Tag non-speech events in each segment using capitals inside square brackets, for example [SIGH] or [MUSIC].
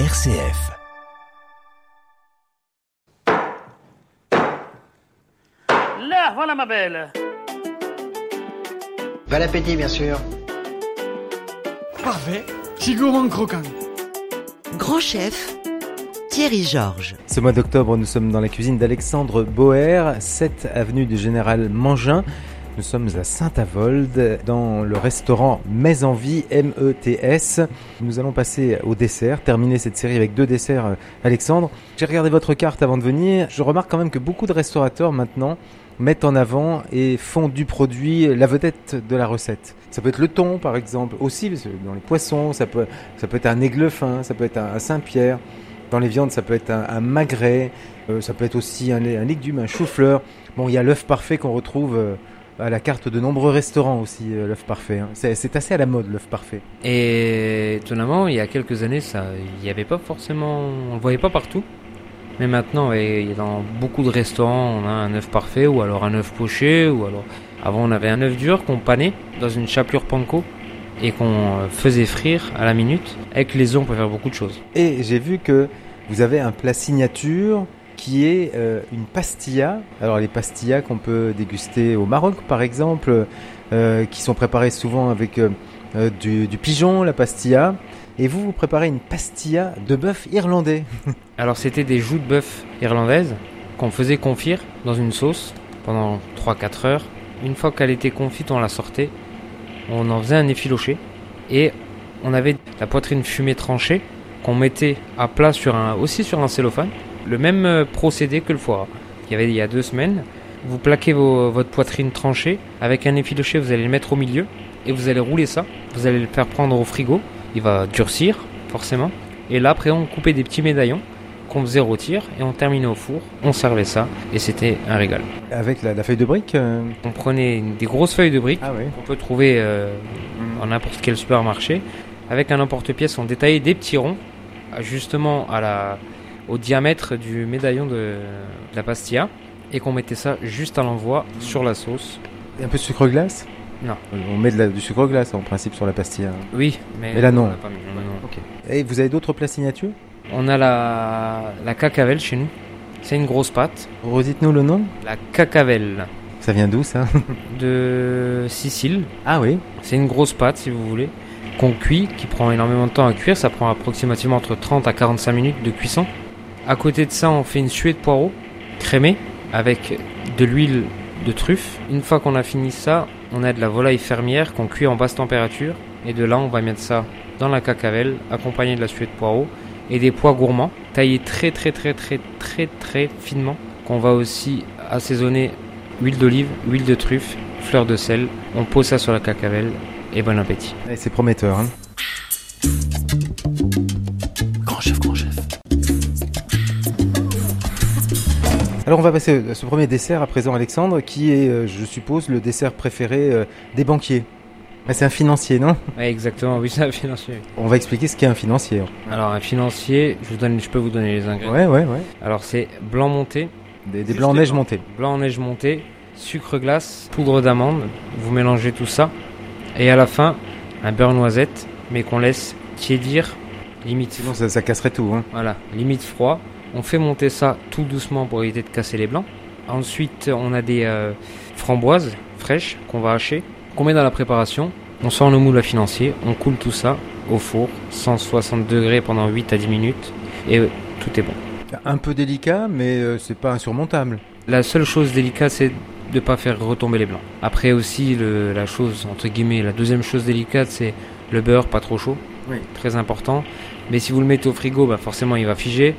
RCF. Là, voilà ma belle. Bon appétit, bien sûr. Parfait, si gourmand croquant. Grand chef, Thierry Georges. Ce mois d'octobre, nous sommes dans la cuisine d'Alexandre Boer, 7 avenue du Général Mangin. Nous sommes à Saint-Avold, dans le restaurant Mets en Vie, M-E-T-S. Nous allons passer au dessert, terminer cette série avec deux desserts, euh, Alexandre. J'ai regardé votre carte avant de venir. Je remarque quand même que beaucoup de restaurateurs maintenant mettent en avant et font du produit la vedette de la recette. Ça peut être le thon, par exemple, aussi dans les poissons, ça peut, ça peut être un aigle fin, ça peut être un Saint-Pierre. Dans les viandes, ça peut être un, un magret, euh, ça peut être aussi un, un légume, un chou-fleur. Bon, il y a l'œuf parfait qu'on retrouve euh, à la carte de nombreux restaurants aussi, euh, l'œuf parfait. hein. C'est assez à la mode, l'œuf parfait. Et étonnamment, il y a quelques années, ça, il n'y avait pas forcément, on le voyait pas partout. Mais maintenant, y a dans beaucoup de restaurants, on a un œuf parfait ou alors un œuf poché ou alors. Avant, on avait un œuf dur qu'on panait dans une chapelure panko et qu'on euh, faisait frire à la minute. Avec les œufs, on peut faire beaucoup de choses. Et j'ai vu que vous avez un plat signature qui est euh, une pastilla. Alors les pastillas qu'on peut déguster au Maroc par exemple, euh, qui sont préparées souvent avec euh, du, du pigeon, la pastilla. Et vous, vous préparez une pastilla de bœuf irlandais. [LAUGHS] Alors, c'était des joues de bœuf irlandaises qu'on faisait confire dans une sauce pendant 3-4 heures. Une fois qu'elle était confite, on la sortait. On en faisait un effiloché. Et on avait la poitrine fumée tranchée qu'on mettait à plat sur un, aussi sur un cellophane. Le même euh, procédé que le foie qu'il y avait il y a deux semaines. Vous plaquez vos- votre poitrine tranchée avec un effiloché, vous allez le mettre au milieu et vous allez rouler ça. Vous allez le faire prendre au frigo. Il va durcir, forcément. Et là, après, on coupait des petits médaillons qu'on faisait rôtir et on terminait au four. On servait ça et c'était un régal. Avec la, la feuille de brique euh, On prenait des grosses feuilles de briques Ah oui. qu'on peut trouver euh, en n'importe quel supermarché. Avec un emporte-pièce, on détaillait des petits ronds, justement à la, au diamètre du médaillon de, de la pastilla, et qu'on mettait ça juste à l'envoi sur la sauce. Et un peu de sucre glace? Non. On met de la- du sucre glace en principe sur la pastilla. Oui, mais, Mais là, non. on pas mis, non, non, non. Et vous avez d'autres plats signatures? On a la, la cacavelle chez nous. C'est une grosse pâte. Redites-nous le nom. La cacavelle Ça vient d'où ça? [LAUGHS] De Sicile. Ah oui. C'est une grosse pâte, si vous voulez, qu'on cuit, qui prend énormément de temps à cuire. Ça prend approximativement entre 30 à 45 minutes de cuisson. À côté de ça, on fait une suée de poireaux crémée avec de l'huile de truffe. Une fois qu'on a fini ça, on a de la volaille fermière qu'on cuit en basse température. Et de là, on va mettre ça dans la cacavelle, accompagné de la suée de poireaux et des pois gourmands, taillés très très très très très très finement, qu'on va aussi assaisonner huile d'olive, huile de truffe, fleur de sel. On pose ça sur la cacavelle et bon appétit. C'est prometteur. Hein. Alors on va passer à ce premier dessert à présent Alexandre qui est euh, je suppose le dessert préféré euh, des banquiers. Ah, c'est un financier non? Exactement, oui, c'est un financier. On va expliquer ce qu'est un financier. Alors, un financier, je, vous donne, je peux vous donner les ingrédients. Ouais ouais ouais. Alors, c'est blanc monté, Des, des blancs en neige montés. blanc en neige monté, sucre glace, poudre d'amande. Vous mélangez tout ça. Et à la fin, un beurre noisette, mais qu'on laisse tiédir, limite, Sinon ça, ça casserait tout. Hein. voilà, limite froid. On fait monter ça tout doucement pour éviter de casser les blancs. Ensuite, on a des euh, framboises fraîches qu'on va hacher, qu'on met dans la préparation. On sort le moule à financier, on coule tout ça au four, 160 degrés pendant 8 à 10 minutes, et tout est bon. Un peu délicat mais euh, c'est pas insurmontable. La seule chose délicate, c'est de pas faire retomber les blancs. Après aussi, le- la chose, entre guillemets, la deuxième chose délicate, c'est le beurre pas trop chaud. Oui. Très important. Mais si vous le mettez au frigo, bah forcément, il va figer.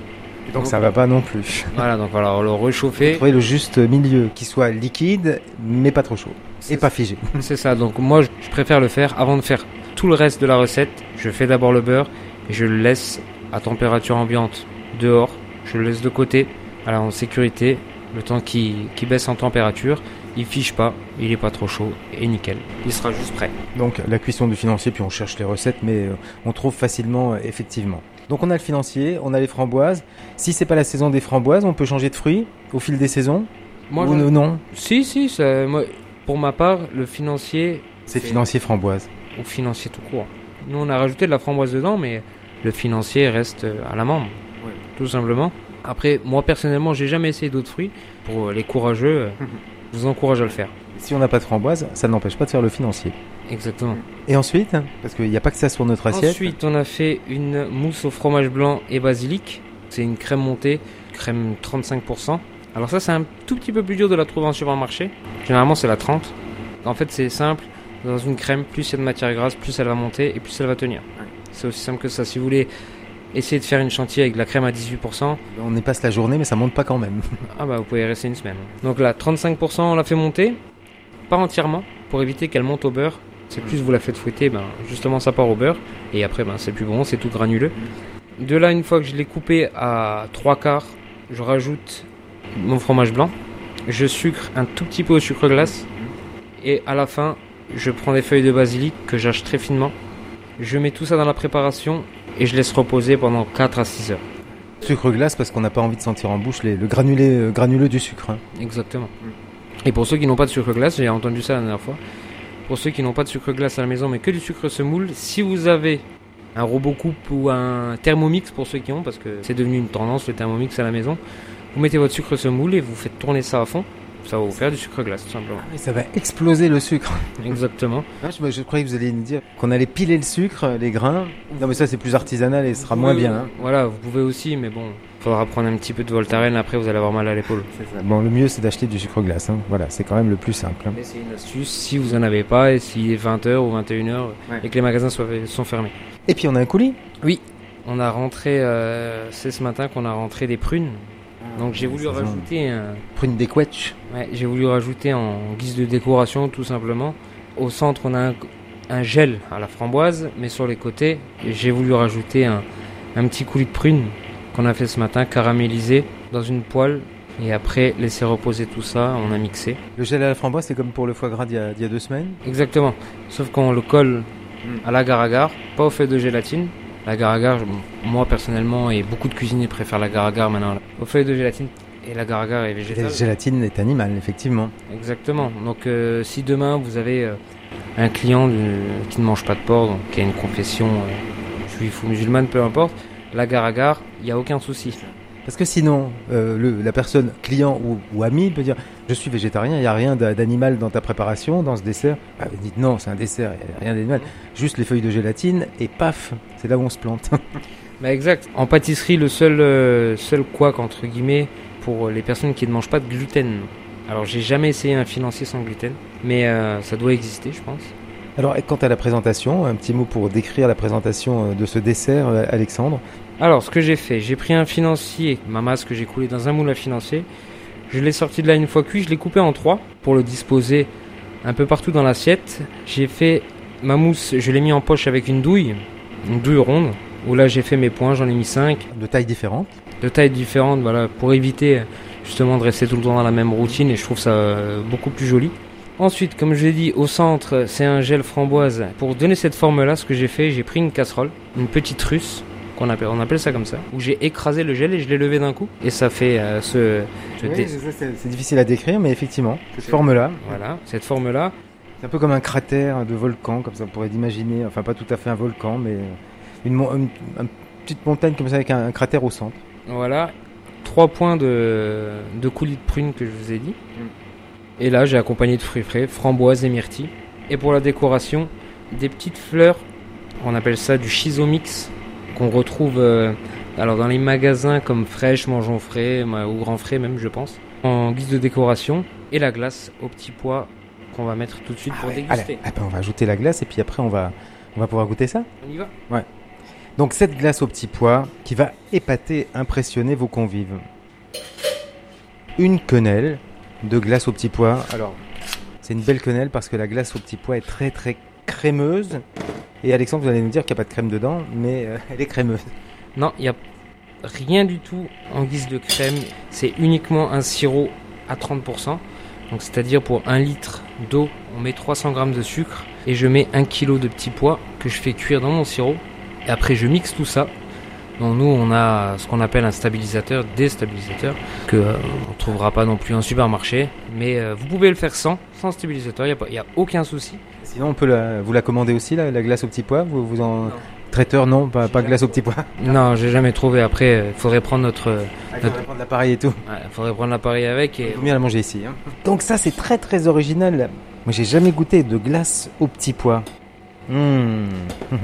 Donc ça va pas non plus. Voilà, donc voilà, on le réchauffer. Trouver le juste milieu qui soit liquide mais pas trop chaud et pas figé. [LAUGHS] C'est ça. Donc moi, je préfère le faire avant de faire tout le reste de la recette. Je fais d'abord le beurre et je le laisse à température ambiante dehors. Je le laisse de côté, voilà, en sécurité, le temps qu'il qu'il baisse en température. Il fiche pas, il est pas trop chaud et nickel. Il sera juste prêt. Donc la cuisson du financier, puis on cherche les recettes, mais euh, on trouve facilement, euh, effectivement. Donc on a le financier, on a les framboises. Si c'est pas la saison des framboises, on peut changer de fruits au fil des saisons Moi, Ou j'en- non, non si, si, ça- moi, pour ma part, le financier C'est financier framboise. ou financier tout court. Nous, on a rajouté de la framboise dedans, mais le financier reste euh, à la membre, tout simplement. Après, moi personnellement, j'ai jamais essayé d'autres fruits. Pour les courageux, euh, [LAUGHS] je vous encourage à le faire. Si on n'a pas de framboise, ça n'empêche pas de faire le financier. Exactement. Et ensuite, parce qu'il n'y a pas que ça sur notre assiette. Ensuite, on a fait une mousse au fromage blanc et basilic. C'est une crème montée, crème 35%. Alors ça, c'est un tout petit peu plus dur de la trouver en supermarché. Généralement, c'est la 30. En fait, c'est simple. Dans une crème, plus il y a de matière grasse, plus elle va monter et plus elle va tenir. C'est aussi simple que ça. Si vous voulez essayer de faire une chantier avec de la crème à 18%, On y passe la journée, mais ça monte pas quand même. ah bah vous pouvez y rester une semaine. Donc là, 35%, on la fait monter, pas entièrement, pour éviter qu'elle monte au beurre. C'est plus vous la faites fouetter, ben, justement ça part au beurre, et après ben, c'est plus bon, c'est tout granuleux. De là, une fois que je l'ai coupé à 3 quarts, je rajoute mon fromage blanc, je sucre un tout petit peu au sucre glace, et à la fin, je prends des feuilles de basilic que j'hache très finement, je mets tout ça dans la préparation, et je laisse reposer pendant 4 à 6 heures. Sucre glace parce qu'on n'a pas envie de sentir en bouche les- le granulé, euh, granuleux du sucre. hein. Exactement. Et pour ceux qui n'ont pas de sucre glace, j'ai entendu ça la dernière fois. Pour ceux qui n'ont pas de sucre glace à la maison mais que du sucre semoule, si vous avez un robot coupe ou un thermomix pour ceux qui ont, parce que c'est devenu une tendance le thermomix à la maison, vous mettez votre sucre semoule et vous faites tourner ça à fond. Ça va vous faire du sucre glace tout simplement. Et ça va exploser le sucre. [LAUGHS] Exactement. Ah, je, je croyais que vous alliez nous dire qu'on allait piler le sucre, les grains. Non, mais ça, c'est plus artisanal et ce sera moins Oui, bien. hein. Voilà, vous pouvez aussi, mais bon, faudra prendre un petit peu de Voltaren après vous allez avoir mal à l'épaule. Bon, le mieux, c'est d'acheter du sucre glace. hein. Voilà, c'est quand même le plus simple. hein. Mais c'est une astuce si vous en avez pas et s'il est 20h ou 21h Ouais. et que les magasins soient- sont fermés. Et puis, on a un coulis. On a rentré, euh, c'est ce matin qu'on a rentré des prunes. Donc j'ai voulu rajouter, un, Prune des quetch. ouais, j'ai voulu rajouter en guise de décoration tout simplement. Au centre, on a un, un gel à la framboise, mais sur les côtés, j'ai voulu rajouter un, un petit coulis de prunes qu'on a fait ce matin, caramélisé dans une poêle. Et après, laisser reposer tout ça, on a mixé. Le gel à la framboise, c'est comme pour le foie gras d'il y, y a deux semaines? Exactement. Sauf qu'on le colle à l'agar-agar, pas au feuille de gélatine. L'agar-agar, je- moi personnellement, et beaucoup de cuisiniers préfèrent l'agar-agar maintenant au feuille de gélatine. Et l'agar-agar est La végétal. gélatine est animale, effectivement. Exactement. Donc euh, si demain vous avez euh, un client du- qui ne mange pas de porc, donc qui a une confession euh, juif ou musulmane, peu importe, l'agar-agar, il n'y a aucun souci. Parce que sinon, euh, le- la personne, client ou, ami, peut dire Je suis végétarien, il n'y a rien d'a- d'animal dans ta préparation, dans ce dessert. Bah, vous dites Non, c'est un dessert, il n'y a rien d'animal. Juste les feuilles de gélatine, et paf, c'est là où on se plante. [LAUGHS] Bah exact. En pâtisserie, le seul, euh, seul couac, entre guillemets, pour les personnes qui ne mangent pas de gluten. Alors j'ai jamais essayé un financier sans gluten, mais euh, ça doit exister, je pense. Alors, quant à la présentation, un petit mot pour décrire la présentation euh, de ce dessert, euh, Alexandre. Alors, ce que j'ai fait, j'ai pris un financier, ma masse que j'ai coulé dans un moule à financier. Je l'ai sorti de là une fois cuit, je l'ai coupé en trois pour le disposer un peu partout dans l'assiette. J'ai fait ma mousse, je l'ai mis en poche avec une douille, une douille ronde, où là j'ai fait mes points, j'en ai mis 5 de taille différente. de tailles différentes, voilà, pour éviter euh, justement de rester tout le temps dans la même routine et je trouve ça beaucoup plus joli. Ensuite, comme je l'ai dit, au centre, c'est un gel framboise. Pour donner cette forme-là, ce que j'ai fait, j'ai pris une casserole, une petite russe, qu'on appelle, on appelle ça comme ça, où j'ai écrasé le gel et je l'ai levé d'un coup. Et ça fait euh, ce, ce Oui, dé- c'est- difficile à décrire, mais effectivement, cette forme-là, voilà, cette forme-là. c'est un peu comme un cratère de volcan, comme ça on pourrait imaginer. Enfin, pas tout à fait un volcan, mais une, mon- une- une petite montagne comme ça avec un, un cratère au centre. Voilà, trois points de, de coulis de prune que je vous ai dit. Et là, j'ai accompagné de fruits frais, framboises et myrtilles. Et pour la décoration, des petites fleurs, on appelle ça du schizomix, qu'on retrouve euh, alors dans les magasins comme Fraîche, Mangeons Frais, ou Grand Frais même, je pense, en guise de décoration. Et la glace au petit pois qu'on va mettre tout de suite pour ouais, déguster. allez, ah ben, on va ajouter la glace et puis après on va, on va pouvoir goûter ça. On y va Donc cette glace au petit pois qui va épater, impressionner vos convives. Une quenelle de glace au petit pois. Alors, c'est une belle quenelle parce que la glace au petit pois est très très crémeuse. Et Alexandre, vous allez nous dire qu'il n'y a pas de crème dedans, mais euh, elle est crémeuse. Non, il n'y a rien du tout en guise de crème. C'est uniquement un sirop à 30%. Donc c'est-à-dire pour un litre d'eau, on met 300 grammes de sucre et je mets un kilo de petits pois que je fais cuire dans mon sirop. Et après je mixe tout ça. Donc nous on a ce qu'on appelle un stabilisateur, déstabilisateur, que euh, on trouvera pas non plus en supermarché. Mais euh, vous pouvez le faire sans, sans stabilisateur, il n'y a, pas- y a aucun souci. Sinon, on peut la, vous la commander aussi, la, la glace au petit pois? Vous, vous en Non. traiteur, non, pas, pas glace au petit pois? Non, j'ai jamais trouvé. Après, il faudrait prendre notre. euh, Il faudrait prendre l'appareil et tout. ouais, faudrait prendre l'appareil avec et. Il vaut mieux la manger ici. hein. Donc ça, c'est très très original. Moi, j'ai jamais goûté de glace au petit pois. Mmh. [LAUGHS]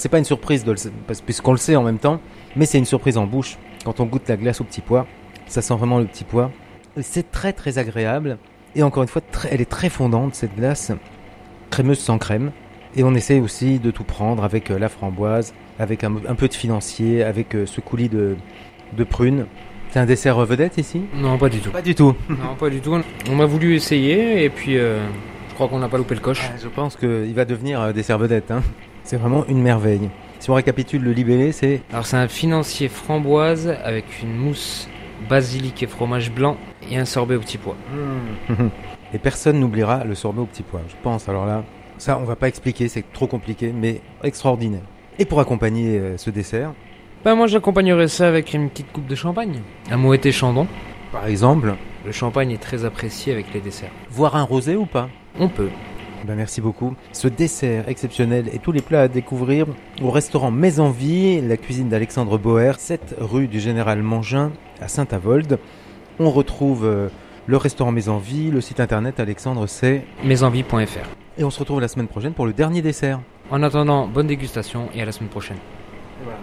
C'est pas une surprise, de le- parce- puisqu'on le sait en même temps, mais c'est une surprise en bouche. Quand on goûte la glace au petit pois, ça sent vraiment le petit pois. C'est très très agréable. Et encore une fois, très- elle est très fondante cette glace, crémeuse sans crème. Et on essaie aussi de tout prendre avec euh, la framboise, avec un, un peu de financier, avec euh, ce coulis de, de prunes. C'est un dessert vedette ici? Non, pas du tout. Pas du tout. [LAUGHS] Non, pas du tout. On a voulu essayer et puis euh, je crois qu'on n'a pas loupé le coche. Ah, Je pense qu'il va devenir dessert vedette. hein. C'est vraiment une merveille. Si on récapitule le libellé, c'est Alors c'est un financier framboise avec une mousse basilic et fromage blanc et un sorbet au petit pois. [LAUGHS] et personne n'oubliera le sorbet au petit pois. Je pense. Alors là, ça, on va pas expliquer, c'est trop compliqué, mais extraordinaire. Et pour accompagner euh, ce dessert, Ben moi j'accompagnerais ça avec une petite coupe de champagne. Un moët chandon. par exemple, Le champagne est très apprécié avec les desserts. voir un rosé ou pas? On peut. Ben, merci beaucoup. Ce dessert exceptionnel et tous les plats à découvrir au restaurant Maison Vie, la cuisine d'Alexandre Boer, 7 rue du Général Mangin à Saint-Avold. On retrouve euh, le restaurant Maison Vie, le site internet Alexandre c'est Mesenvie.fr. et on se retrouve la semaine prochaine pour le dernier dessert. En attendant, bonne dégustation et à la semaine prochaine. Voilà.